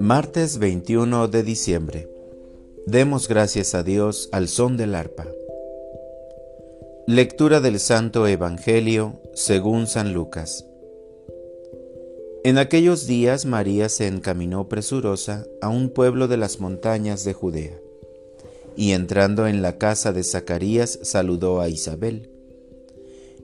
Martes 21 de diciembre. Demos gracias a Dios al son del arpa. Lectura del Santo Evangelio según San Lucas. En aquellos días María se encaminó presurosa a un pueblo de las montañas de Judea, y entrando en la casa de Zacarías saludó a Isabel.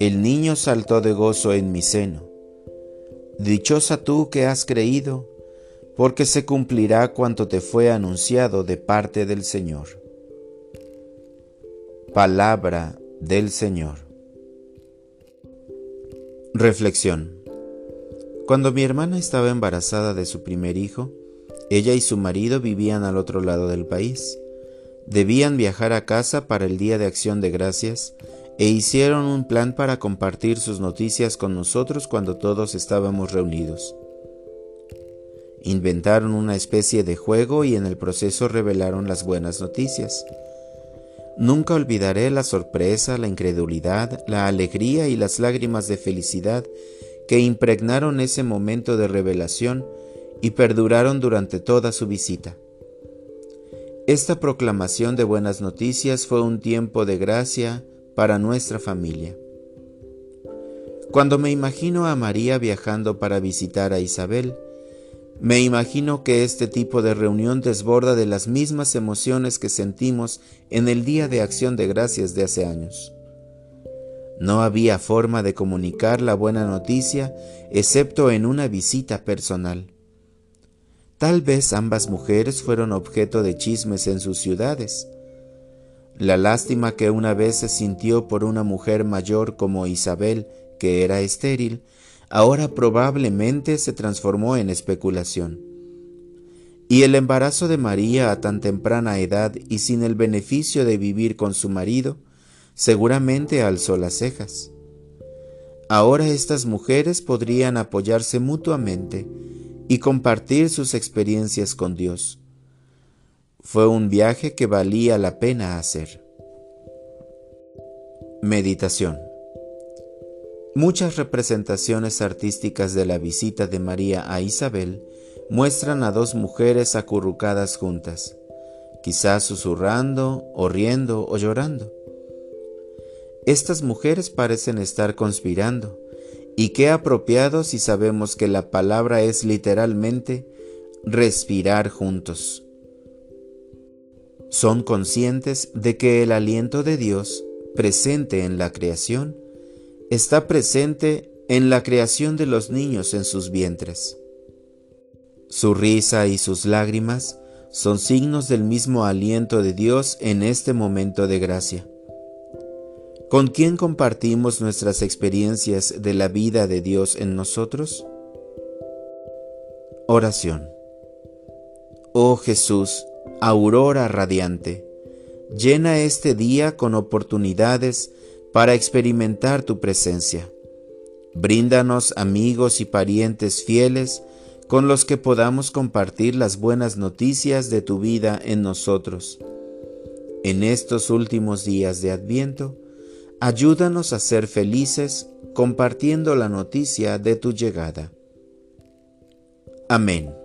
el niño saltó de gozo en mi seno. Dichosa tú que has creído, porque se cumplirá cuanto te fue anunciado de parte del Señor. Palabra del Señor. Reflexión. Cuando mi hermana estaba embarazada de su primer hijo, ella y su marido vivían al otro lado del país. Debían viajar a casa para el Día de Acción de Gracias e hicieron un plan para compartir sus noticias con nosotros cuando todos estábamos reunidos. Inventaron una especie de juego y en el proceso revelaron las buenas noticias. Nunca olvidaré la sorpresa, la incredulidad, la alegría y las lágrimas de felicidad que impregnaron ese momento de revelación y perduraron durante toda su visita. Esta proclamación de buenas noticias fue un tiempo de gracia para nuestra familia. Cuando me imagino a María viajando para visitar a Isabel, me imagino que este tipo de reunión desborda de las mismas emociones que sentimos en el Día de Acción de Gracias de hace años. No había forma de comunicar la buena noticia excepto en una visita personal. Tal vez ambas mujeres fueron objeto de chismes en sus ciudades. La lástima que una vez se sintió por una mujer mayor como Isabel, que era estéril, ahora probablemente se transformó en especulación. Y el embarazo de María a tan temprana edad y sin el beneficio de vivir con su marido, seguramente alzó las cejas. Ahora estas mujeres podrían apoyarse mutuamente y compartir sus experiencias con Dios. Fue un viaje que valía la pena hacer. Meditación Muchas representaciones artísticas de la visita de María a Isabel muestran a dos mujeres acurrucadas juntas, quizás susurrando, o riendo o llorando. Estas mujeres parecen estar conspirando, y qué apropiado si sabemos que la palabra es literalmente respirar juntos. Son conscientes de que el aliento de Dios, presente en la creación, está presente en la creación de los niños en sus vientres. Su risa y sus lágrimas son signos del mismo aliento de Dios en este momento de gracia. ¿Con quién compartimos nuestras experiencias de la vida de Dios en nosotros? Oración. Oh Jesús, aurora radiante, llena este día con oportunidades para experimentar tu presencia. Bríndanos amigos y parientes fieles con los que podamos compartir las buenas noticias de tu vida en nosotros. En estos últimos días de Adviento, ayúdanos a ser felices compartiendo la noticia de tu llegada. Amén.